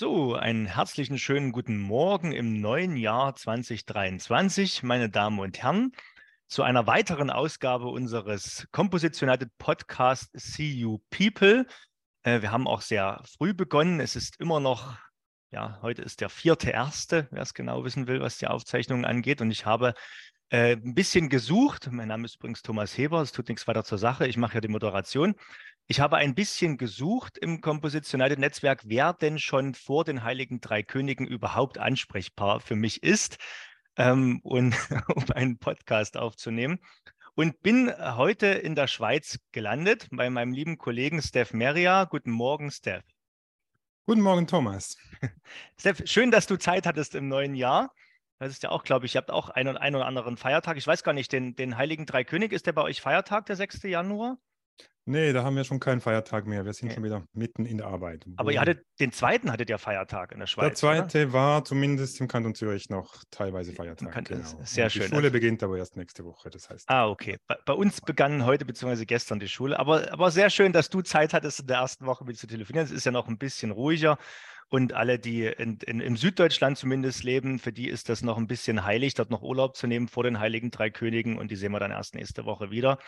So, einen herzlichen schönen guten Morgen im neuen Jahr 2023, meine Damen und Herren, zu einer weiteren Ausgabe unseres Composition United Podcast See You People. Äh, wir haben auch sehr früh begonnen. Es ist immer noch, ja, heute ist der vierte erste, wer es genau wissen will, was die Aufzeichnungen angeht. Und ich habe äh, ein bisschen gesucht. Mein Name ist übrigens Thomas Heber. Es tut nichts weiter zur Sache. Ich mache ja die Moderation. Ich habe ein bisschen gesucht im Composition Netzwerk, wer denn schon vor den Heiligen Drei Königen überhaupt ansprechbar für mich ist, ähm, und, um einen Podcast aufzunehmen. Und bin heute in der Schweiz gelandet bei meinem lieben Kollegen Steph Meria. Guten Morgen, Steph. Guten Morgen, Thomas. Steph, schön, dass du Zeit hattest im neuen Jahr. Das ist ja auch, glaube ich, ihr habt auch einen, einen oder anderen Feiertag. Ich weiß gar nicht, den, den Heiligen Drei König, ist der bei euch Feiertag, der 6. Januar? Nee, da haben wir schon keinen Feiertag mehr. Wir sind okay. schon wieder mitten in der Arbeit. Aber ihr hattet den zweiten hattet ihr Feiertag in der Schweiz. Der zweite oder? war zumindest im Kanton Zürich noch teilweise Feiertag. Genau. Sehr Und schön. Die Schule beginnt aber erst nächste Woche. Das heißt. Ah, okay. Bei, bei uns begann heute bzw. gestern die Schule. Aber, aber sehr schön, dass du Zeit hattest, in der ersten Woche mit zu telefonieren. Es ist ja noch ein bisschen ruhiger. Und alle, die in, in, im Süddeutschland zumindest leben, für die ist das noch ein bisschen heilig, dort noch Urlaub zu nehmen vor den Heiligen Drei Königen. Und die sehen wir dann erst nächste Woche wieder.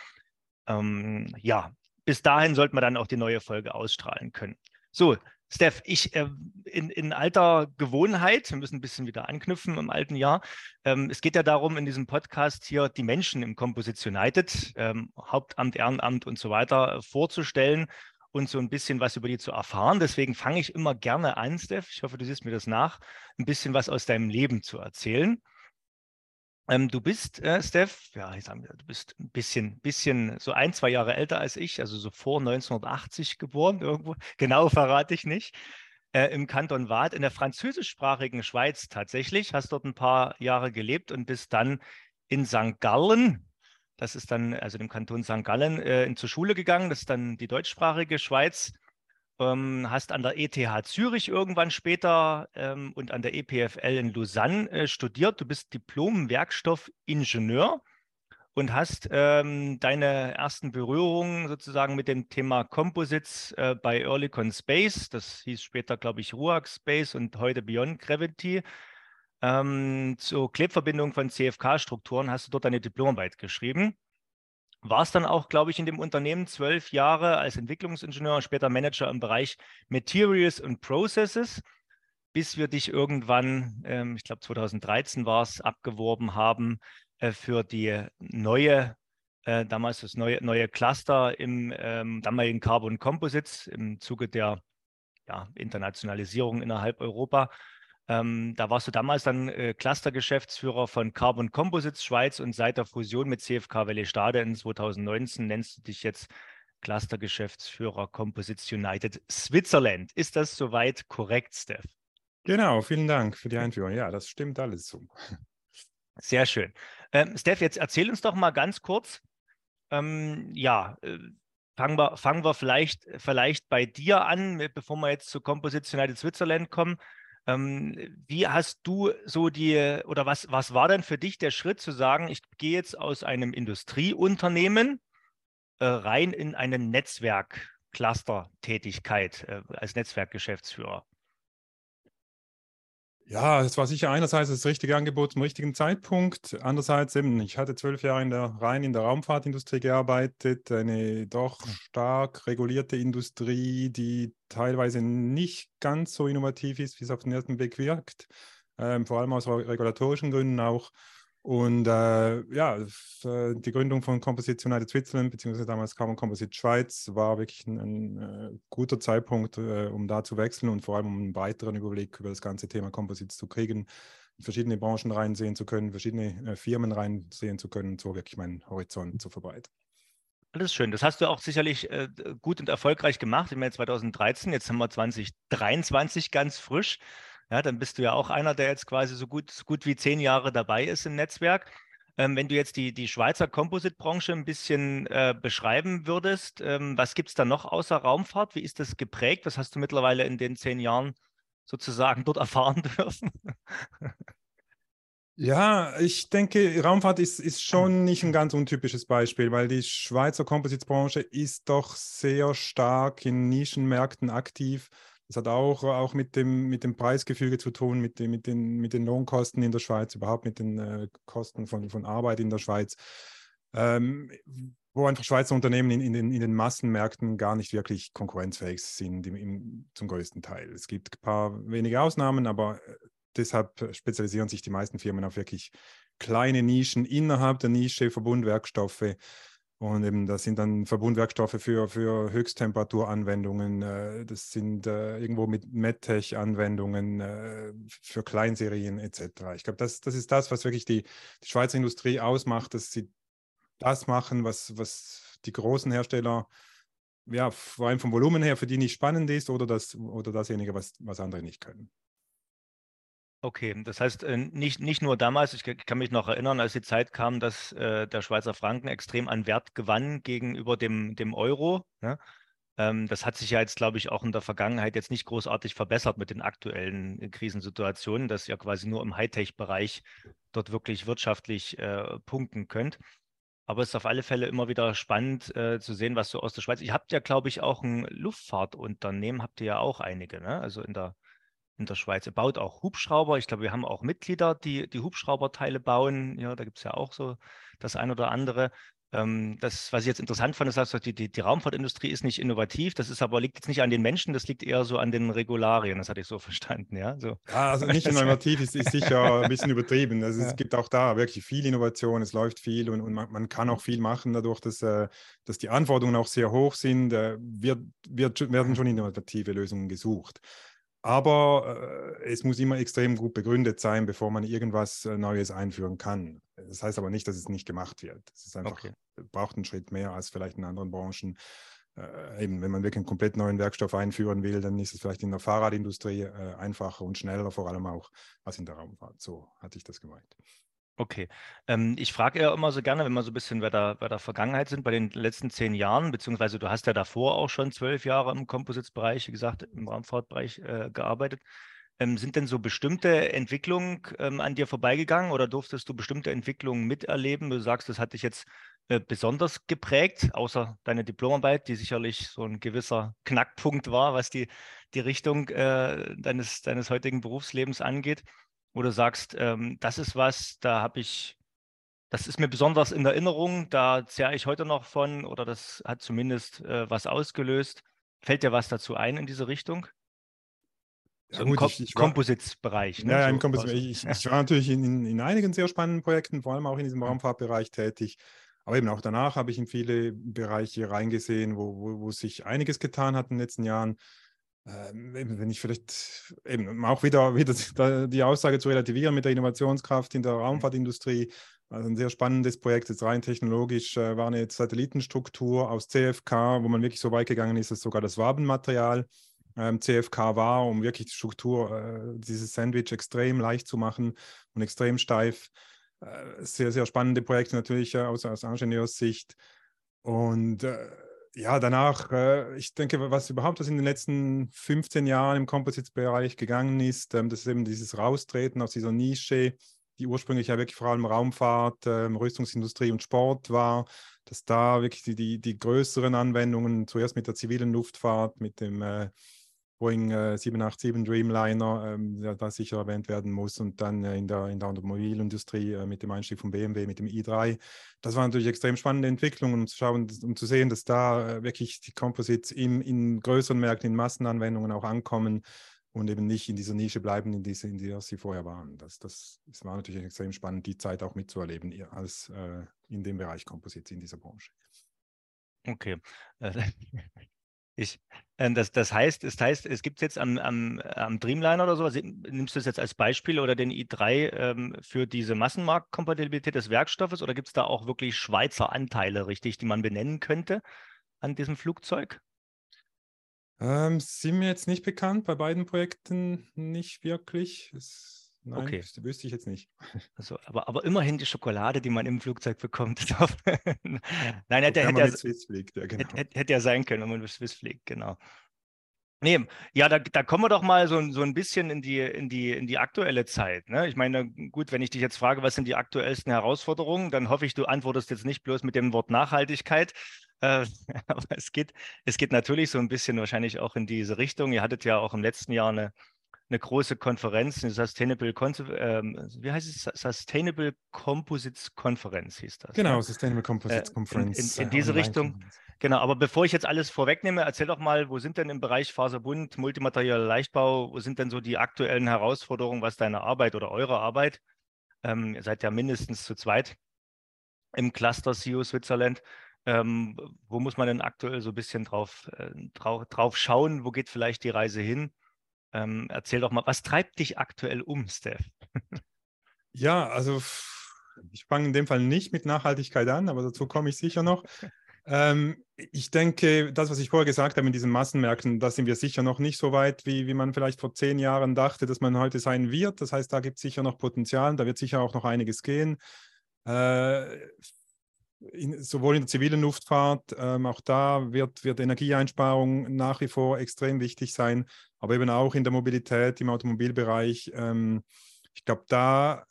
Ähm, ja, bis dahin sollte man dann auch die neue Folge ausstrahlen können. So, Steph, ich äh, in, in, alter Gewohnheit, wir müssen ein bisschen wieder anknüpfen im alten Jahr. Ähm, es geht ja darum, in diesem Podcast hier die Menschen im Composition United, ähm, Hauptamt, Ehrenamt und so weiter äh, vorzustellen und so ein bisschen was über die zu erfahren. Deswegen fange ich immer gerne an, Steph. Ich hoffe, du siehst mir das nach, ein bisschen was aus deinem Leben zu erzählen. Ähm, du bist, äh, Steph, ja, ich sag, du bist ein bisschen, bisschen so ein, zwei Jahre älter als ich, also so vor 1980 geboren, irgendwo. Genau verrate ich nicht. Äh, Im Kanton Waadt, in der französischsprachigen Schweiz tatsächlich, hast dort ein paar Jahre gelebt und bist dann in St. Gallen, das ist dann, also dem Kanton St. Gallen, äh, zur Schule gegangen. Das ist dann die deutschsprachige Schweiz hast an der ETH Zürich irgendwann später ähm, und an der EPFL in Lausanne äh, studiert. Du bist Diplom-Werkstoffingenieur und hast ähm, deine ersten Berührungen sozusagen mit dem Thema Composites äh, bei Earlycon Space. Das hieß später, glaube ich, RUAG Space und heute Beyond Gravity. Ähm, zur Klebverbindung von CFK-Strukturen hast du dort deine Diplomarbeit geschrieben war es dann auch, glaube ich, in dem Unternehmen zwölf Jahre als Entwicklungsingenieur und später Manager im Bereich Materials und Processes, bis wir dich irgendwann, ähm, ich glaube 2013 war es, abgeworben haben äh, für die neue, äh, damals das neue, neue Cluster im ähm, damaligen Carbon Composites im Zuge der ja, Internationalisierung innerhalb Europa. Ähm, da warst du damals dann äh, Cluster-Geschäftsführer von Carbon Composites Schweiz und seit der Fusion mit CFK Welle Stade in 2019 nennst du dich jetzt Cluster-Geschäftsführer Composites United Switzerland. Ist das soweit korrekt, Steph? Genau, vielen Dank für die Einführung. Ja, das stimmt alles so. Sehr schön. Ähm, Steph, jetzt erzähl uns doch mal ganz kurz, ähm, ja, äh, fangen wir, fangen wir vielleicht, vielleicht bei dir an, bevor wir jetzt zu Composites United Switzerland kommen. Ähm, wie hast du so die, oder was, was war denn für dich der Schritt zu sagen, ich gehe jetzt aus einem Industrieunternehmen äh, rein in eine Netzwerk-Cluster-Tätigkeit äh, als Netzwerkgeschäftsführer? Ja, es war sicher einerseits das richtige Angebot zum richtigen Zeitpunkt. Andererseits eben, ich hatte zwölf Jahre in der, rein in der Raumfahrtindustrie gearbeitet, eine doch hm. stark regulierte Industrie, die teilweise nicht ganz so innovativ ist, wie es auf den ersten Blick wirkt, ähm, vor allem aus regulatorischen Gründen auch. Und äh, ja, äh, die Gründung von Composite United Switzerland, beziehungsweise damals Carbon Composite Schweiz, war wirklich ein, ein äh, guter Zeitpunkt, äh, um da zu wechseln und vor allem um einen weiteren Überblick über das ganze Thema Composites zu kriegen, verschiedene Branchen reinsehen zu können, verschiedene äh, Firmen reinsehen zu können so wirklich meinen Horizont zu verbreiten. Alles schön. Das hast du auch sicherlich äh, gut und erfolgreich gemacht. Ich meine 2013, jetzt haben wir 2023 ganz frisch. Ja, dann bist du ja auch einer, der jetzt quasi so gut, so gut wie zehn Jahre dabei ist im Netzwerk. Ähm, wenn du jetzt die, die Schweizer Composite-Branche ein bisschen äh, beschreiben würdest, ähm, was gibt es da noch außer Raumfahrt? Wie ist das geprägt? Was hast du mittlerweile in den zehn Jahren sozusagen dort erfahren dürfen? Ja, ich denke, Raumfahrt ist, ist schon nicht ein ganz untypisches Beispiel, weil die Schweizer Composites-Branche ist doch sehr stark in Nischenmärkten aktiv. Das hat auch, auch mit, dem, mit dem Preisgefüge zu tun, mit, dem, mit, den, mit den Lohnkosten in der Schweiz, überhaupt mit den äh, Kosten von, von Arbeit in der Schweiz, ähm, wo einfach Schweizer Unternehmen in, in, den, in den Massenmärkten gar nicht wirklich konkurrenzfähig sind, im, im, zum größten Teil. Es gibt ein paar wenige Ausnahmen, aber äh, deshalb spezialisieren sich die meisten Firmen auf wirklich kleine Nischen innerhalb der Nische Verbundwerkstoffe und eben das sind dann Verbundwerkstoffe für, für Höchsttemperaturanwendungen, äh, das sind äh, irgendwo mit MedTech-Anwendungen äh, für Kleinserien etc. Ich glaube, das, das ist das, was wirklich die, die Schweizer Industrie ausmacht, dass sie das machen, was, was die großen Hersteller, ja, vor allem vom Volumen her, für die nicht spannend ist oder, das, oder dasjenige, was, was andere nicht können. Okay, das heißt äh, nicht, nicht nur damals, ich kann mich noch erinnern, als die Zeit kam, dass äh, der Schweizer Franken extrem an Wert gewann gegenüber dem, dem Euro. Ne? Ähm, das hat sich ja jetzt, glaube ich, auch in der Vergangenheit jetzt nicht großartig verbessert mit den aktuellen äh, Krisensituationen, dass ihr quasi nur im Hightech-Bereich dort wirklich wirtschaftlich äh, punkten könnt. Aber es ist auf alle Fälle immer wieder spannend äh, zu sehen, was so aus der Schweiz. Ihr habt ja, glaube ich, auch ein Luftfahrtunternehmen, habt ihr ja auch einige, ne? Also in der in der Schweiz. Er baut auch Hubschrauber. Ich glaube, wir haben auch Mitglieder, die die Hubschrauberteile bauen. Ja, da gibt es ja auch so das ein oder andere. Ähm, das, was ich jetzt interessant fand, ist, dass die, die, die, Raumfahrtindustrie ist nicht innovativ. Das ist aber liegt jetzt nicht an den Menschen, das liegt eher so an den Regularien. Das hatte ich so verstanden, ja. So. Ja, also nicht innovativ ist, ist sicher ein bisschen übertrieben. Also ja. Es gibt auch da wirklich viel Innovation, es läuft viel und, und man, man, kann auch viel machen dadurch, dass, äh, dass die Anforderungen auch sehr hoch sind. Äh, wird, wird, werden schon innovative Lösungen gesucht. Aber äh, es muss immer extrem gut begründet sein, bevor man irgendwas äh, Neues einführen kann. Das heißt aber nicht, dass es nicht gemacht wird. Es ist einfach, okay. braucht einen Schritt mehr als vielleicht in anderen Branchen. Äh, eben, wenn man wirklich einen komplett neuen Werkstoff einführen will, dann ist es vielleicht in der Fahrradindustrie äh, einfacher und schneller, vor allem auch als in der Raumfahrt. So hatte ich das gemeint. Okay. Ähm, ich frage ja immer so gerne, wenn wir so ein bisschen bei der, bei der Vergangenheit sind, bei den letzten zehn Jahren, beziehungsweise du hast ja davor auch schon zwölf Jahre im Composites-Bereich, wie gesagt, im Raumfahrtbereich äh, gearbeitet. Ähm, sind denn so bestimmte Entwicklungen ähm, an dir vorbeigegangen oder durftest du bestimmte Entwicklungen miterleben? Du sagst, das hat dich jetzt äh, besonders geprägt, außer deine Diplomarbeit, die sicherlich so ein gewisser Knackpunkt war, was die, die Richtung äh, deines, deines heutigen Berufslebens angeht wo du sagst, ähm, das ist was, da habe ich, das ist mir besonders in Erinnerung, da zehre ich heute noch von oder das hat zumindest äh, was ausgelöst. Fällt dir was dazu ein in diese Richtung? Ja, so gut, im Composites-Bereich. Ne? Ja, im Composites ich, ich, war natürlich in, in, einigen sehr spannenden Projekten, vor allem auch in diesem Raumfahrtbereich tätig. Aber eben auch danach habe ich in viele Bereiche reingesehen, wo, wo, wo sich einiges getan hat in den letzten Jahren. Ähm, wenn ich vielleicht eben auch wieder, wieder die Aussage zu relativieren mit der Innovationskraft in der mhm. Raumfahrtindustrie, also ein sehr spannendes Projekt, jetzt rein technologisch, äh, war eine Satellitenstruktur aus CFK, wo man wirklich so weit gegangen ist, dass sogar das Wabenmaterial ähm, CFK war, um wirklich die Struktur, äh, dieses Sandwich extrem leicht zu machen und extrem steif. Äh, sehr, sehr spannende Projekte natürlich aus, aus Ingenieurssicht. Und ja, danach, äh, ich denke, was überhaupt was in den letzten 15 Jahren im Composites-Bereich gegangen ist, ähm, das ist eben dieses Raustreten aus dieser Nische, die ursprünglich ja wirklich vor allem Raumfahrt, ähm, Rüstungsindustrie und Sport war, dass da wirklich die, die, die größeren Anwendungen, zuerst mit der zivilen Luftfahrt, mit dem äh, Boeing äh, 787 Dreamliner, ähm, der da sicher erwähnt werden muss, und dann äh, in, der, in der Automobilindustrie äh, mit dem Einstieg von BMW, mit dem i3. Das war natürlich extrem spannende Entwicklung, um zu schauen, um zu sehen, dass da äh, wirklich die Composites im, in größeren Märkten, in Massenanwendungen auch ankommen und eben nicht in dieser Nische bleiben, in, diese, in der sie vorher waren. Das, das, das war natürlich extrem spannend, die Zeit auch mitzuerleben als äh, in dem Bereich Composites in dieser Branche. Okay. Ich, äh, das, das, heißt, das heißt, es gibt jetzt am, am, am Dreamliner oder sowas, nimmst du das jetzt als Beispiel oder den i3 ähm, für diese Massenmarktkompatibilität des Werkstoffes oder gibt es da auch wirklich Schweizer Anteile, richtig, die man benennen könnte an diesem Flugzeug? Ähm, sind mir jetzt nicht bekannt, bei beiden Projekten nicht wirklich. Es Nein, okay. das wüsste ich jetzt nicht. Also, aber, aber immerhin die Schokolade, die man im Flugzeug bekommt. Nein, hätte, hätte, ja, genau. hätte, hätte, ja sein können, wenn man mit Swiss fliegt, genau. Nee, ja, da, da kommen wir doch mal so, so ein bisschen in die, in die, in die aktuelle Zeit. Ne? Ich meine, gut, wenn ich dich jetzt frage, was sind die aktuellsten Herausforderungen, dann hoffe ich, du antwortest jetzt nicht bloß mit dem Wort Nachhaltigkeit, Äh, aber es geht, es geht natürlich so ein bisschen wahrscheinlich auch in diese Richtung. Ihr hattet ja auch im letzten Jahr eine, eine große Konferenz, eine Sustainable, ähm, wie heißt es? Sustainable Composites Konferenz hieß das. Genau, ne? Sustainable Composites Conference. Äh, in, in, in, diese Richtung. Genau, aber bevor ich jetzt alles vorwegnehme, erzähl doch mal, wo sind denn im Bereich Faserbund, multimaterialer Leichtbau, wo sind denn so die aktuellen Herausforderungen, was deine Arbeit oder eure Arbeit? Ähm, ihr seid ja mindestens zu zweit im Cluster CU Switzerland. Ähm, wo muss man denn aktuell so ein bisschen drauf, äh, drauf, drauf schauen? Wo geht vielleicht die Reise hin? Ähm, erzähl doch mal, was treibt dich aktuell um, Steph? ja, also ich fange in dem Fall nicht mit Nachhaltigkeit an, aber dazu komme ich sicher noch. Ähm, ich denke, das, was ich vorher gesagt habe mit diesen Massenmärkten, da sind wir sicher noch nicht so weit, wie, wie man vielleicht vor zehn Jahren dachte, dass man heute sein wird. Das heißt, da gibt es sicher noch Potenzial, da wird sicher auch noch einiges gehen. Äh, in, sowohl in der zivilen Luftfahrt, ähm, auch da wird, wird Energieeinsparung nach wie vor extrem wichtig sein, aber eben auch in der Mobilität, im Automobilbereich. Ähm, ich glaube, da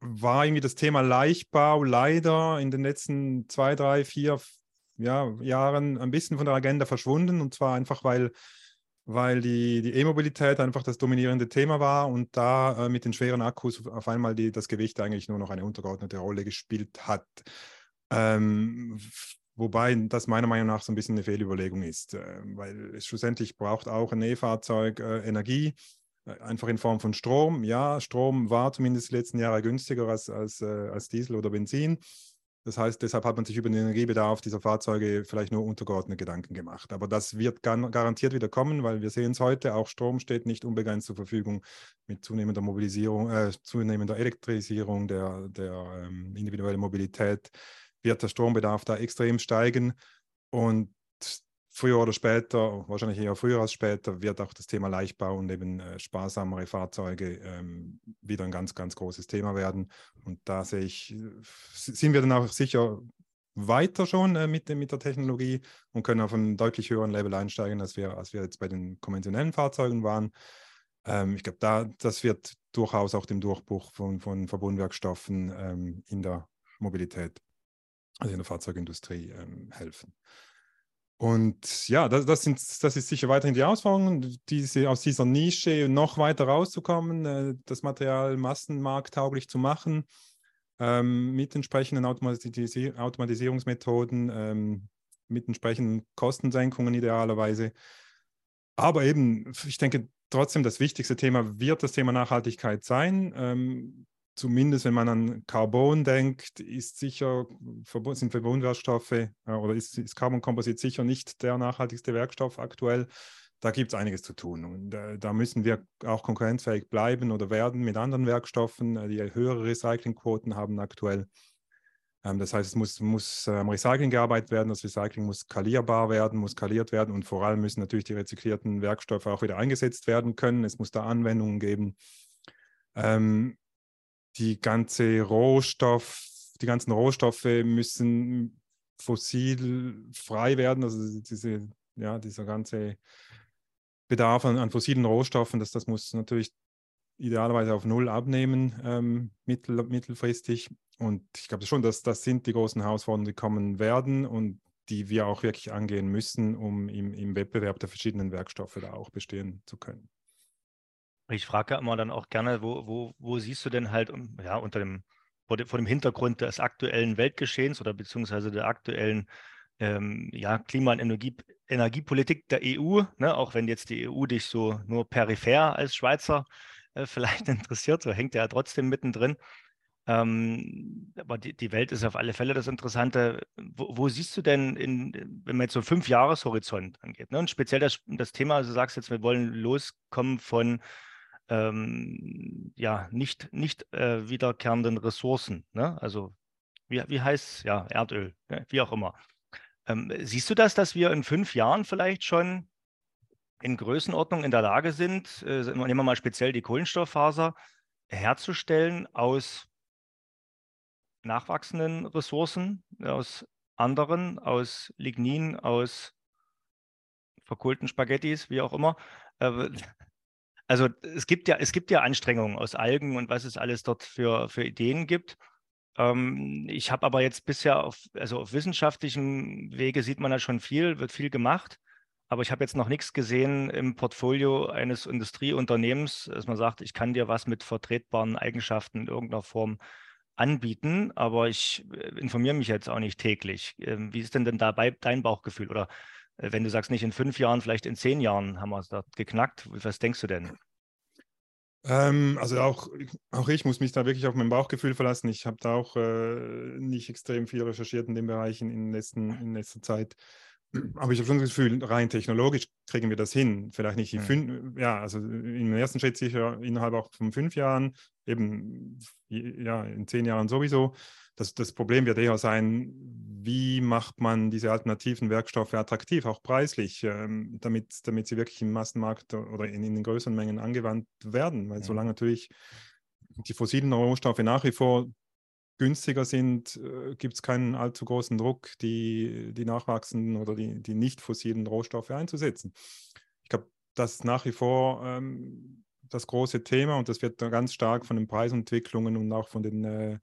war irgendwie das Thema Leichtbau leider in den letzten zwei, drei, vier, ja, Jahren ein bisschen von der Agenda verschwunden. Und zwar einfach, weil, weil die, die E-Mobilität einfach das dominierende Thema war und da äh, mit den schweren Akkus auf einmal die, das Gewicht eigentlich nur noch eine untergeordnete Rolle gespielt hat. Ähm, wobei das meiner Meinung nach so ein bisschen eine Fehlüberlegung ist, äh, weil es schlussendlich braucht auch ein E-Fahrzeug äh, Energie, äh, einfach in Form von Strom. Ja, Strom war zumindest die letzten Jahre günstiger als, als, äh, als Diesel oder Benzin. Das heißt, deshalb hat man sich über den Energiebedarf dieser Fahrzeuge vielleicht nur untergeordnet Gedanken gemacht. Aber das wird garantiert wieder kommen, weil wir sehen es heute, auch Strom steht nicht unbegrenzt zur Verfügung mit zunehmender Mobilisierung, äh, zunehmender Elektrisierung der, der ähm, individuellen Mobilität wird der Strombedarf da extrem steigen. Und früher oder später, wahrscheinlich eher früher als später, wird auch das Thema Leichtbau und eben äh, sparsamere Fahrzeuge ähm, wieder ein ganz, ganz großes Thema werden. Und da sehe ich, sind wir dann auch sicher weiter schon äh, mit, mit der Technologie und können auf einem deutlich höheren Level einsteigen, als wir, als wir jetzt bei den konventionellen Fahrzeugen waren. Ähm, ich glaube, da, das wird durchaus auch dem Durchbruch von, von Verbundwerkstoffen ähm, in der Mobilität, also in der Fahrzeugindustrie ähm, helfen. Und ja, das, das, sind, das ist sicher weiterhin die Herausforderung, diese, aus dieser Nische noch weiter rauszukommen, äh, das Material massenmarkttauglich zu machen, ähm, mit entsprechenden Automatisi Automatisierungsmethoden, ähm, mit entsprechenden Kostensenkungen idealerweise. Aber eben, ich denke, trotzdem das wichtigste Thema wird das Thema Nachhaltigkeit sein. Ähm, zumindest wenn man an Carbon denkt, ist sicher, sind Verbundwerkstoffe äh, oder ist, ist Carbon Composite sicher nicht der nachhaltigste Werkstoff aktuell. Da gibt es einiges zu tun. Und äh, da müssen wir auch konkurrenzfähig bleiben oder werden mit anderen Werkstoffen, äh, die höhere Recyclingquoten haben aktuell. Ähm, das heißt, es muss, muss am Recycling gearbeitet werden, das Recycling muss skalierbar werden, muss skaliert werden und vor allem müssen natürlich die rezyklierten Werkstoffe auch wieder eingesetzt werden können. Es muss da Anwendungen geben. Ähm, die ganze Rohstoff, die ganzen Rohstoffe müssen fossilfrei werden. Also diese, ja, dieser ganze Bedarf an, an fossilen Rohstoffen, das, das muss natürlich idealerweise auf Null abnehmen, ähm, mittel, mittelfristig. Und ich glaube schon, dass das sind die großen Herausforderungen, die kommen werden und die wir auch wirklich angehen müssen, um im, im Wettbewerb der verschiedenen Werkstoffe da auch bestehen zu können. Ich frage ja immer dann auch gerne, wo, wo, wo siehst du denn halt ja, unter dem, vor, dem, vor dem Hintergrund des aktuellen Weltgeschehens oder beziehungsweise der aktuellen ähm, ja, Klima- und Energie, Energiepolitik der EU, ne, auch wenn jetzt die EU dich so nur peripher als Schweizer äh, vielleicht interessiert, so hängt er ja trotzdem mittendrin. Ähm, aber die, die Welt ist auf alle Fälle das Interessante. Wo, wo siehst du denn, in, wenn man jetzt so fünf Jahreshorizont angeht, ne? und speziell das, das Thema, also du sagst jetzt, wir wollen loskommen von ähm, ja, nicht, nicht äh, wiederkehrenden Ressourcen. Ne? Also wie, wie heißt ja Erdöl, ne? wie auch immer. Ähm, siehst du das, dass wir in fünf Jahren vielleicht schon in Größenordnung in der Lage sind, äh, nehmen wir mal speziell die Kohlenstofffaser, herzustellen aus nachwachsenden Ressourcen, aus anderen, aus Lignin, aus verkohlten Spaghettis, wie auch immer. Äh, also es gibt ja, es gibt ja Anstrengungen aus Algen und was es alles dort für, für Ideen gibt. Ähm, ich habe aber jetzt bisher auf, also auf wissenschaftlichen Wege sieht man da schon viel, wird viel gemacht. Aber ich habe jetzt noch nichts gesehen im Portfolio eines Industrieunternehmens, dass man sagt, ich kann dir was mit vertretbaren Eigenschaften in irgendeiner Form anbieten, aber ich äh, informiere mich jetzt auch nicht täglich. Ähm, wie ist denn denn dabei dein Bauchgefühl? Oder wenn du sagst, nicht in fünf Jahren, vielleicht in zehn Jahren haben wir es dort geknackt. Was denkst du denn? Ähm, also auch, auch ich muss mich da wirklich auf mein Bauchgefühl verlassen. Ich habe da auch äh, nicht extrem viel recherchiert in dem Bereich in, in, letzten, in letzter Zeit. Aber ich habe schon das Gefühl, rein technologisch kriegen wir das hin. Vielleicht nicht die mhm. fünf, ja, also im ersten Schritt sicher innerhalb auch von fünf Jahren, eben ja, in zehn Jahren sowieso. Das, das Problem wird eher sein, wie macht man diese alternativen Werkstoffe attraktiv, auch preislich, ähm, damit, damit sie wirklich im Massenmarkt oder in, in den größeren Mengen angewandt werden. Weil mhm. solange natürlich die fossilen Rohstoffe nach wie vor günstiger sind, äh, gibt es keinen allzu großen Druck, die, die nachwachsenden oder die, die nicht fossilen Rohstoffe einzusetzen. Ich glaube, das ist nach wie vor ähm, das große Thema und das wird ganz stark von den Preisentwicklungen und auch von den, äh,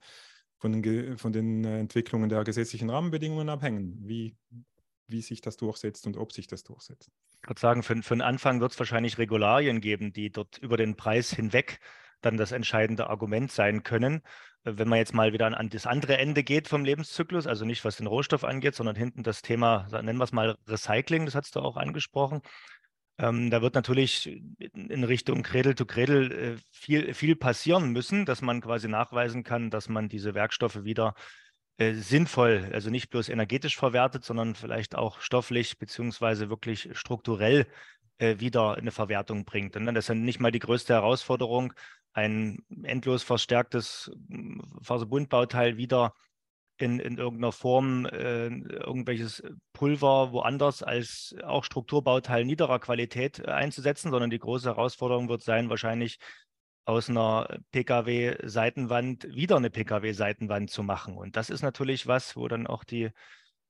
von den, von den äh, Entwicklungen der gesetzlichen Rahmenbedingungen abhängen, wie, wie sich das durchsetzt und ob sich das durchsetzt. Ich würde sagen, für, für den Anfang wird es wahrscheinlich Regularien geben, die dort über den Preis hinweg dann das entscheidende Argument sein können. Wenn man jetzt mal wieder an, das andere Ende geht vom Lebenszyklus, also nicht was den Rohstoff angeht, sondern hinten das Thema, nennen wir es mal Recycling, das hast du auch angesprochen. Ähm, da wird natürlich in Richtung Cradle to Cradle äh, viel, viel passieren müssen, dass man quasi nachweisen kann, dass man diese Werkstoffe wieder äh, sinnvoll, also nicht bloß energetisch verwertet, sondern vielleicht auch stofflich beziehungsweise wirklich strukturell äh, wieder eine Verwertung bringt. Und das ist nicht mal die größte Herausforderung, ein endlos verstärktes Faserbundbauteil wieder in, in irgendeiner Form äh, irgendwelches Pulver woanders als auch Strukturbauteil niederer Qualität äh, einzusetzen, sondern die große Herausforderung wird sein, wahrscheinlich aus einer Pkw-Seitenwand wieder eine Pkw-Seitenwand zu machen. Und das ist natürlich was, wo dann auch die,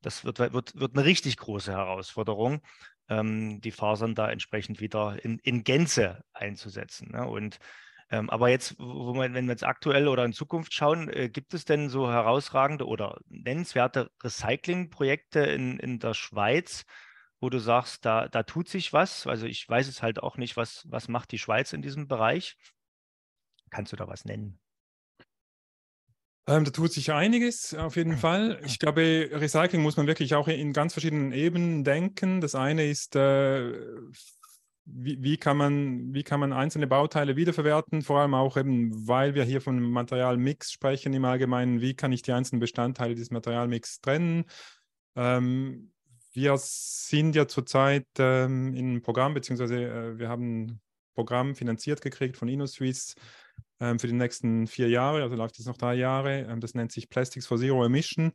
das wird, wird, wird eine richtig große Herausforderung, ähm, die Fasern da entsprechend wieder in, in Gänze einzusetzen. Ne? Und ähm, aber jetzt, wo man, wenn wir jetzt aktuell oder in Zukunft schauen, äh, gibt es denn so herausragende oder nennenswerte Recyclingprojekte in, in der Schweiz, wo du sagst, da, da tut sich was? Also ich weiß es halt auch nicht, was, was macht die Schweiz in diesem Bereich? Kannst du da was nennen? Ähm, da tut sich einiges, auf jeden Fall. Ich glaube, Recycling muss man wirklich auch in ganz verschiedenen Ebenen denken. Das eine ist äh, wie, wie, kann man, wie kann man einzelne Bauteile wiederverwerten, vor allem auch eben, weil wir hier von Materialmix sprechen im Allgemeinen, wie kann ich die einzelnen Bestandteile dieses Materialmix trennen? Ähm, wir sind ja zurzeit ähm, in einem Programm, beziehungsweise äh, wir haben ein Programm finanziert gekriegt von InnoSuisse ähm, für die nächsten vier Jahre, also läuft es noch drei Jahre. Ähm, das nennt sich Plastics for Zero Emission.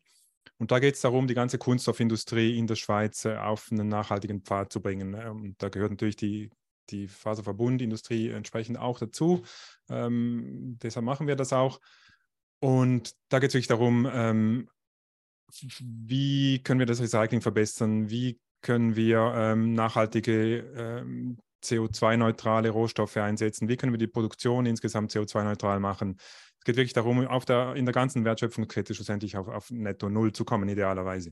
Und da geht es darum, die ganze Kunststoffindustrie in der Schweiz äh, auf einen nachhaltigen Pfad zu bringen. Ne? Und da gehört natürlich die, die Faserverbundindustrie entsprechend auch dazu. Ähm, deshalb machen wir das auch. Und da geht es wirklich darum, ähm, wie können wir das Recycling verbessern? Wie können wir ähm, nachhaltige ähm, CO2-neutrale Rohstoffe einsetzen? Wie können wir die Produktion insgesamt CO2-neutral machen? Es geht wirklich darum, auf der, in der ganzen Wertschöpfungskette schlussendlich auf, auf Netto Null zu kommen, idealerweise.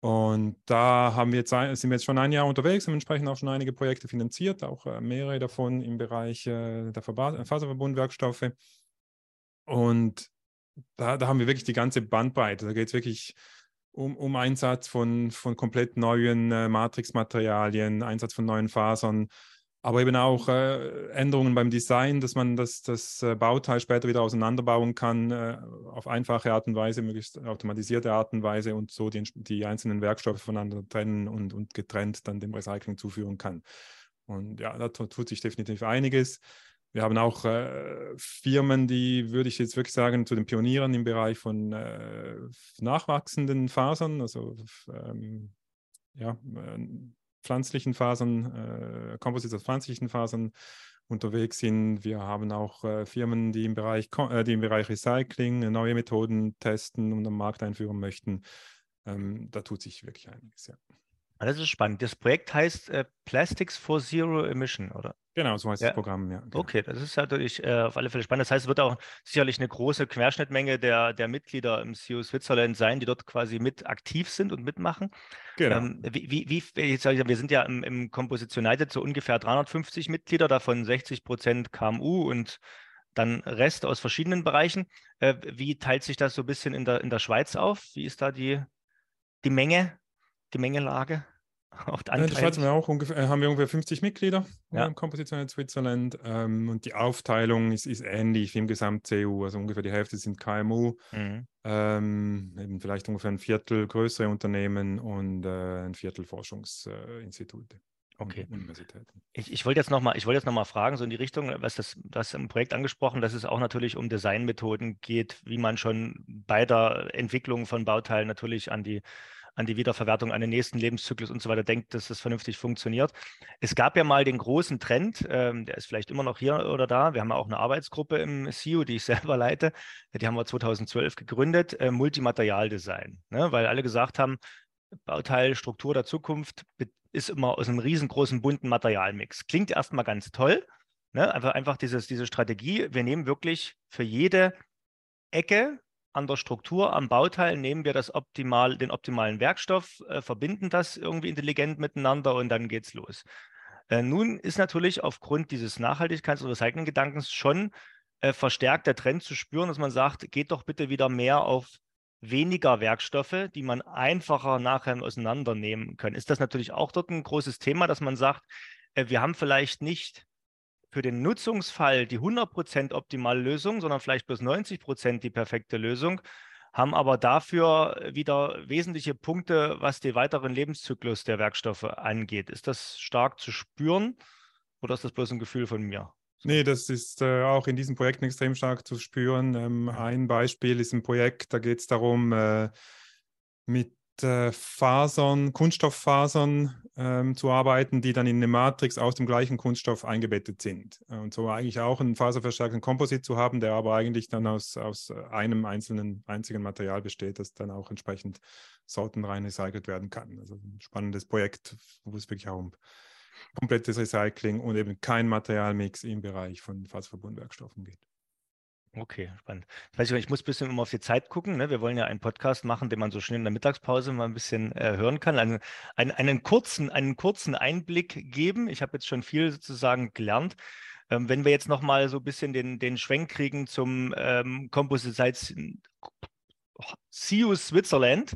Und da haben wir jetzt, sind wir jetzt schon ein Jahr unterwegs, haben entsprechend auch schon einige Projekte finanziert, auch äh, mehrere davon im Bereich äh, der Faserverbundwerkstoffe. Und da, da, haben wir wirklich die ganze Bandbreite. Da geht es wirklich um, um, Einsatz von, von komplett neuen äh, Matrixmaterialien, Einsatz von neuen Fasern, aber eben auch äh, Änderungen beim Design, dass man das, das äh, Bauteil später wieder auseinanderbauen kann, äh, auf einfache Art und Weise, möglichst automatisierte Art und Weise und so die, die einzelnen Werkstoffe voneinander trennen und, und getrennt dann dem Recycling zuführen kann. Und ja, da tut sich definitiv einiges. Wir haben auch äh, Firmen, die, würde ich jetzt wirklich sagen, zu den Pionieren im Bereich von äh, nachwachsenden Fasern, also ähm, ja, pflanzlichen Fasern, äh, Composites aus pflanzlichen Fasern unterwegs sind. Wir haben auch äh, Firmen, die im, Bereich, äh, die im Bereich Recycling äh, neue Methoden testen und am Markt einführen möchten. Ähm, da tut sich wirklich einiges, ja. Ah, das ist spannend. Das Projekt heißt äh, Plastics for Zero Emission, oder? Genau, so heißt Ja. das Programm, ja. Genau. Okay, das ist natürlich äh, auf alle Fälle spannend. Das heißt, es wird auch sicherlich eine große Querschnittmenge der, der Mitglieder im CU Switzerland sein, die dort quasi mit aktiv sind und mitmachen. Genau. Ähm, wie, wie, wie, ich, wir sind ja im, im United so ungefähr 350 Mitglieder, davon 60 Prozent KMU und dann Rest aus verschiedenen Bereichen. Äh, wie teilt sich das so ein bisschen in der, in der Schweiz auf? Wie ist da die, die Menge, die Mengelage? Auch Äh, In der Schweiz haben wir auch ungefähr, äh, haben wir ungefähr 50 Mitglieder Ja. im Composition in Switzerland ähm, und die Aufteilung ist, ist ähnlich wie im Gesamt-CU, also ungefähr die Hälfte sind KMU, Mhm. ähm, eben vielleicht ungefähr ein Viertel größere Unternehmen und äh, ein Viertel Forschungsinstitute. Okay. Universitäten. Ich, ich wollte jetzt nochmal, jetzt noch mal fragen, so in die Richtung, was das, das im Projekt angesprochen, dass es auch natürlich um Designmethoden geht, wie man schon bei der Entwicklung von Bauteilen natürlich an die, an die Wiederverwertung, an den nächsten Lebenszyklus und so weiter denkt, dass das vernünftig funktioniert. Es gab ja mal den großen Trend, ähm, der ist vielleicht immer noch hier oder da. Wir haben ja auch eine Arbeitsgruppe im CIO, die ich selber leite. Die haben wir 2012 gegründet, äh, Multimaterialdesign, ne? weil alle gesagt haben, Bauteilstruktur der Zukunft ist immer aus einem riesengroßen bunten Materialmix. Klingt erstmal ganz toll. Ne? Einfach, einfach dieses, diese Strategie. Wir nehmen wirklich für jede Ecke an der Struktur am Bauteil nehmen wir das optimal, den optimalen Werkstoff, äh, verbinden das irgendwie intelligent miteinander und dann geht's los. Äh, nun ist natürlich aufgrund dieses Nachhaltigkeits- und Recycling-Gedankens schon äh, verstärkt der Trend zu spüren, dass man sagt, geht doch bitte wieder mehr auf weniger Werkstoffe, die man einfacher nachher auseinandernehmen kann. Ist das natürlich auch dort ein großes Thema, dass man sagt, äh, wir haben vielleicht nicht für den Nutzungsfall die 100% optimale Lösung, sondern vielleicht bloß 90% die perfekte Lösung, haben aber dafür wieder wesentliche Punkte, was den weiteren Lebenszyklus der Werkstoffe angeht. Ist das stark zu spüren oder ist das bloß ein Gefühl von mir? Nee, das ist äh, auch in diesen Projekten extrem stark zu spüren. Ähm, ein Beispiel ist ein Projekt, da geht es darum, äh, mit äh, Fasern, Kunststofffasern ähm, zu arbeiten, die dann in eine Matrix aus dem gleichen Kunststoff eingebettet sind. Äh, Und so eigentlich auch einen faserverstärkten Komposit zu haben, der aber eigentlich dann aus, aus äh, einem einzelnen, einzigen Material besteht, das dann auch entsprechend sortenrein recycelt werden kann. Also ein spannendes Projekt, wo es wirklich auch um komplettes Recycling und eben kein Materialmix im Bereich von Faserverbundwerkstoffen geht. Okay, spannend. Ich, weiß nicht, ich muss ein bisschen immer auf die Zeit gucken. Ne? Wir wollen ja einen Podcast machen, den man so schnell in der Mittagspause mal ein bisschen äh, hören kann. Einen, einen, einen, kurzen, einen kurzen Einblick geben. Ich habe jetzt schon viel sozusagen gelernt. Ähm, wenn wir jetzt nochmal so ein bisschen den, den Schwenk kriegen zum ähm, Composite CU Switzerland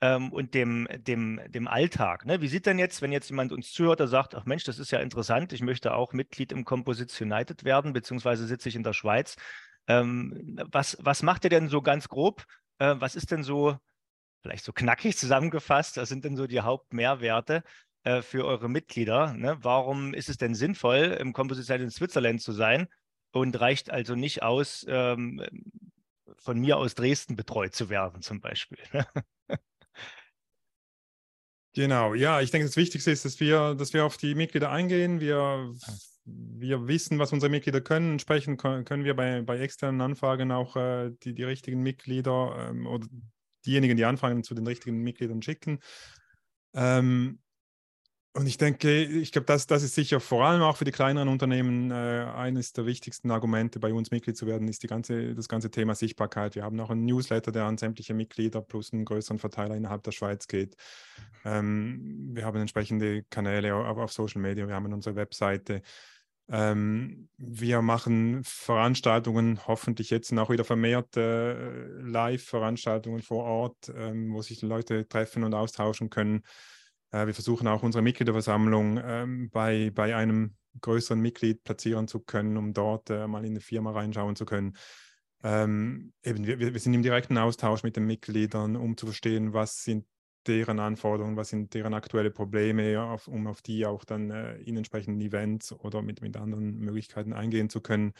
ähm, und dem, dem, dem Alltag. Ne? Wie sieht denn jetzt, wenn jetzt jemand uns zuhört, der sagt, ach Mensch, das ist ja interessant, ich möchte auch Mitglied im Composites United werden, beziehungsweise sitze ich in der Schweiz. Ähm, was, was macht ihr denn so ganz grob? Äh, was ist denn so, vielleicht so knackig zusammengefasst, was sind denn so die Hauptmehrwerte äh, für eure Mitglieder? Ne? Warum ist es denn sinnvoll, im Composite in Switzerland zu sein und reicht also nicht aus, ähm, von mir aus Dresden betreut zu werden, zum Beispiel? Ne? Genau, ja, ich denke, das Wichtigste ist, dass wir, dass wir auf die Mitglieder eingehen. Wir, wir wissen, was unsere Mitglieder können. Entsprechend können wir bei, bei externen Anfragen auch äh, die, die richtigen Mitglieder ähm, oder diejenigen, die Anfragen zu den richtigen Mitgliedern schicken. Ähm, und ich denke, ich glaube, das, das ist sicher vor allem auch für die kleineren Unternehmen äh, eines der wichtigsten Argumente, bei uns Mitglied zu werden, ist die ganze, das ganze Thema Sichtbarkeit. Wir haben auch einen Newsletter, der an sämtliche Mitglieder plus einen größeren Verteiler innerhalb der Schweiz geht. Ähm, wir haben entsprechende Kanäle auf, auf, Social Media, wir haben unsere Webseite. Ähm, wir machen Veranstaltungen, hoffentlich jetzt auch wieder vermehrt äh, Live-Veranstaltungen vor Ort, ähm, wo sich Leute treffen und austauschen können. Äh, wir versuchen auch unsere Mitgliederversammlung ähm, bei, bei einem größeren Mitglied platzieren zu können, um dort äh, mal in eine Firma reinschauen zu können. Ähm, eben, wir, wir sind im direkten Austausch mit den Mitgliedern, um zu verstehen, was sind deren Anforderungen, was sind deren aktuelle Probleme, auf, um auf die auch dann äh, in entsprechenden Events oder mit, mit anderen Möglichkeiten eingehen zu können.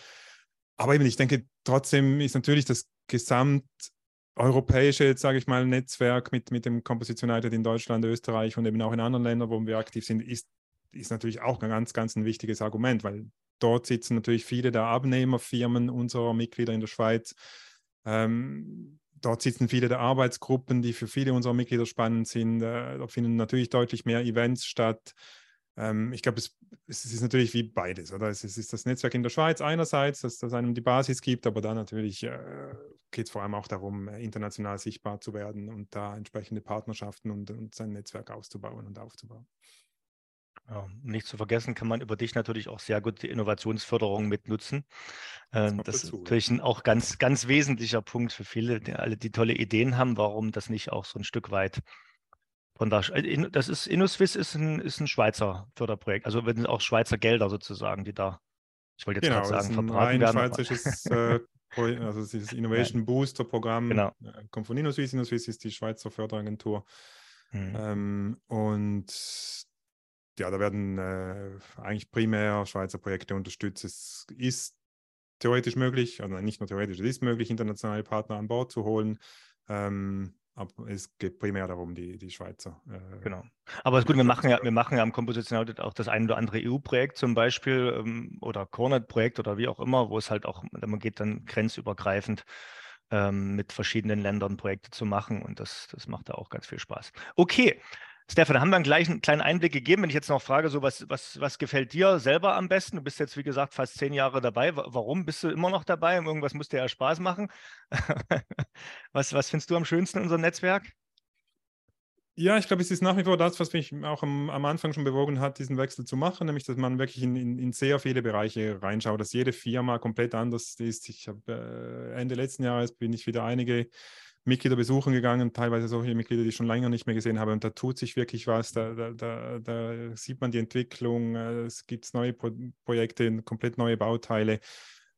Aber eben, ich denke, trotzdem ist natürlich das Gesamt europäische, sage ich mal, Netzwerk mit, mit dem Composition United in Deutschland, Österreich und eben auch in anderen Ländern, wo wir aktiv sind, ist, ist natürlich auch ein ganz, ganz ein wichtiges Argument, weil dort sitzen natürlich viele der Abnehmerfirmen unserer Mitglieder in der Schweiz. Ähm, dort sitzen viele der Arbeitsgruppen, die für viele unserer Mitglieder spannend sind. Äh, da finden natürlich deutlich mehr Events statt. Ähm, ich glaube, es, es, ist natürlich wie beides, oder? Es ist, das Netzwerk in der Schweiz einerseits, dass das einem die Basis gibt, aber dann natürlich äh, geht es vor allem auch darum, äh, international sichtbar zu werden und da entsprechende Partnerschaften und, und sein Netzwerk auszubauen und aufzubauen. Ja, nicht zu vergessen kann man über dich natürlich auch sehr gut die Innovationsförderung mitnutzen. Das, ähm, das ist natürlich ein auch ganz, ganz wesentlicher Punkt für viele, die alle die tolle Ideen haben, warum das nicht auch so ein Stück weit von da, äh, das ist InnoSwiss ist ein, ist ein Schweizer Förderprojekt, also werden auch Schweizer Gelder sozusagen, die da, ich wollte jetzt genau, gerade sagen, verbraten werden. Schweizerisches, äh, also dieses Innovation Booster Programm genau. Äh, kommt von InnoSwiss. InnoSwiss ist die Schweizer Förderagentur. Mhm. Ähm, und ja, da werden äh, eigentlich primär Schweizer Projekte unterstützt. Es ist theoretisch möglich, also nicht nur theoretisch, es ist möglich, internationale Partner an Bord zu holen. Ähm, aber es geht primär darum, die, die Schweizer. Äh, genau. Aber es ist gut, wir machen ja, wir machen ja am Composition Audit auch das ein oder andere EU-Projekt zum Beispiel ähm, oder Cornet-Projekt oder wie auch immer, wo es halt auch, man geht dann grenzübergreifend ähm, mit verschiedenen Ländern Projekte zu machen und das, das macht da auch ganz viel Spaß. Okay, Stefan, haben wir einen gleichen kleinen Einblick gegeben. Wenn ich jetzt noch frage, so was, was, was gefällt dir selber am besten? Du bist jetzt, wie gesagt, fast zehn Jahre dabei. Warum bist du immer noch dabei? Irgendwas muss dir ja Spaß machen. was, was findest du am schönsten in unserem Netzwerk? Ja, ich glaube, es ist nach wie vor das, was mich auch am, am, Anfang schon bewogen hat, diesen Wechsel zu machen, nämlich, dass man wirklich in, in, in sehr viele Bereiche reinschaut, dass jede Firma komplett anders ist. Ich habe äh, Ende letzten Jahres bin ich wieder einige Mitglieder besuchen gegangen, teilweise solche Mitglieder, die ich schon länger nicht mehr gesehen habe. Und da tut sich wirklich was, da, da, da, da sieht man die Entwicklung, äh, es gibt neue Pro Projekte, komplett neue Bauteile,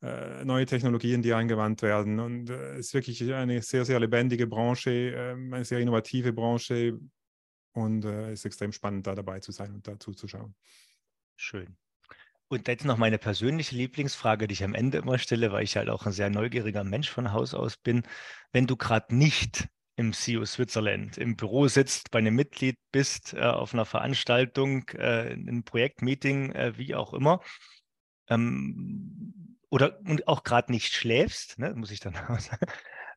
äh, neue Technologien, die angewandt werden. Und äh, es ist wirklich eine sehr, sehr lebendige Branche, ähm, eine sehr innovative Branche. Und es ist extrem spannend, da dabei zu sein und dazu zu schauen. Schön. Und jetzt noch meine persönliche Lieblingsfrage, die ich am Ende immer stelle, weil ich halt auch ein sehr neugieriger Mensch von Haus aus bin. Wenn du gerade nicht im CEO Switzerland im Büro sitzt, bei einem Mitglied bist, äh, auf einer Veranstaltung, äh, einem Projektmeeting, äh, wie auch immer, ähm, oder und auch gerade nicht schläfst, ne, muss ich dann sagen.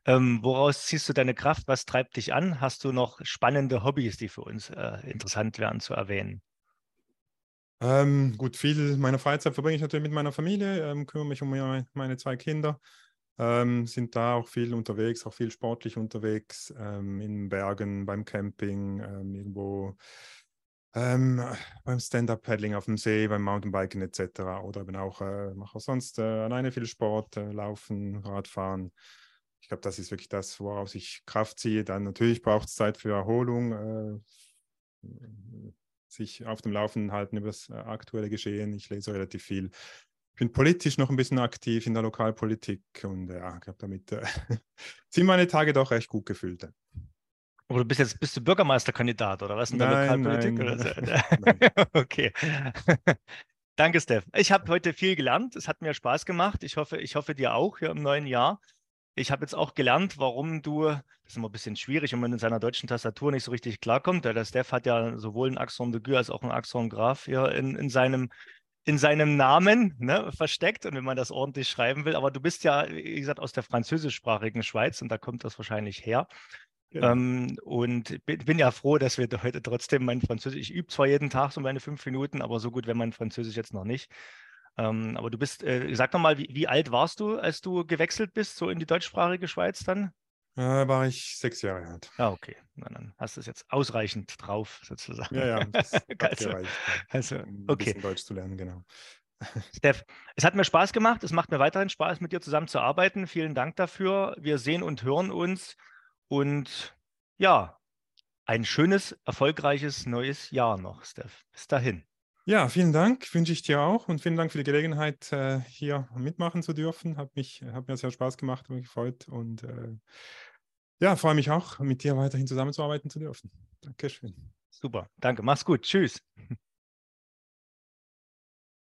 Ähm, woraus ziehst du deine Kraft? Was treibt dich an? Hast du noch spannende Hobbys, die für uns äh, interessant wären zu erwähnen? Ähm, gut, viel meiner Freizeit verbringe ich natürlich mit meiner Familie, ähm, kümmere mich um meine, meine zwei Kinder, ähm, sind da auch viel unterwegs, auch viel sportlich unterwegs, ähm, in Bergen, beim Camping, ähm, irgendwo ähm, beim Stand-Up-Paddling auf dem See, beim Mountainbiken etc. Oder eben auch, äh, mache auch sonst äh, alleine viel Sport, äh, Laufen, Radfahren. Ich glaube, das ist wirklich das, woraus ich Kraft ziehe. Dann natürlich braucht es Zeit für Erholung äh, sich auf dem Laufenden halten über das äh, aktuelle Geschehen. Ich lese relativ viel. Ich bin politisch noch ein bisschen aktiv in der Lokalpolitik und ja, ich glaube, damit äh, sind meine Tage doch recht gut gefüllt. Aber du bist jetzt bist du Bürgermeisterkandidat oder was in der nein, Lokalpolitik? Nein, so? okay. Danke, Steph. Ich habe heute viel gelernt. Es hat mir Spaß gemacht. Ich hoffe, ich hoffe dir auch hier im neuen Jahr ich habe jetzt auch gelernt, warum du, das ist immer ein bisschen schwierig, wenn man in seiner deutschen Tastatur nicht so richtig klarkommt. Der Steph hat ja sowohl ein Axon de Guy als auch ein Axon Graph hier in, in seinem in seinem Namen ne, versteckt und wenn man das ordentlich schreiben will. Aber du bist ja, wie gesagt, aus der französischsprachigen Schweiz und da kommt das wahrscheinlich her. Genau. Ähm, und bin, bin, ja froh, dass wir heute trotzdem mein Französisch, ich übe zwar jeden Tag so meine fünf Minuten, aber so gut wäre mein Französisch jetzt noch nicht. Ähm, aber du bist, äh, sag doch mal, wie, wie, alt warst du, als du gewechselt bist, so in die deutschsprachige Schweiz dann? Äh, war ich sechs Jahre alt. Ah, okay. Na, dann hast du es jetzt ausreichend drauf, sozusagen. Ja, ja, das also, gereicht, also, okay. Deutsch zu lernen, genau. Steph, es hat mir Spaß gemacht. Es macht mir weiterhin Spaß, mit dir zusammen zu arbeiten. Vielen Dank dafür. Wir sehen und hören uns. Und ja, ein schönes, erfolgreiches neues Jahr noch, Steph. Bis dahin. Ja, vielen Dank, wünsche ich dir auch und vielen Dank für die Gelegenheit, äh, hier mitmachen zu dürfen. Hat, mich, hat mir sehr Spaß gemacht, mich gefreut und äh, ja, freue mich auch, mit dir weiterhin zusammenzuarbeiten zu dürfen. Dankeschön. Super, danke, mach's gut, tschüss.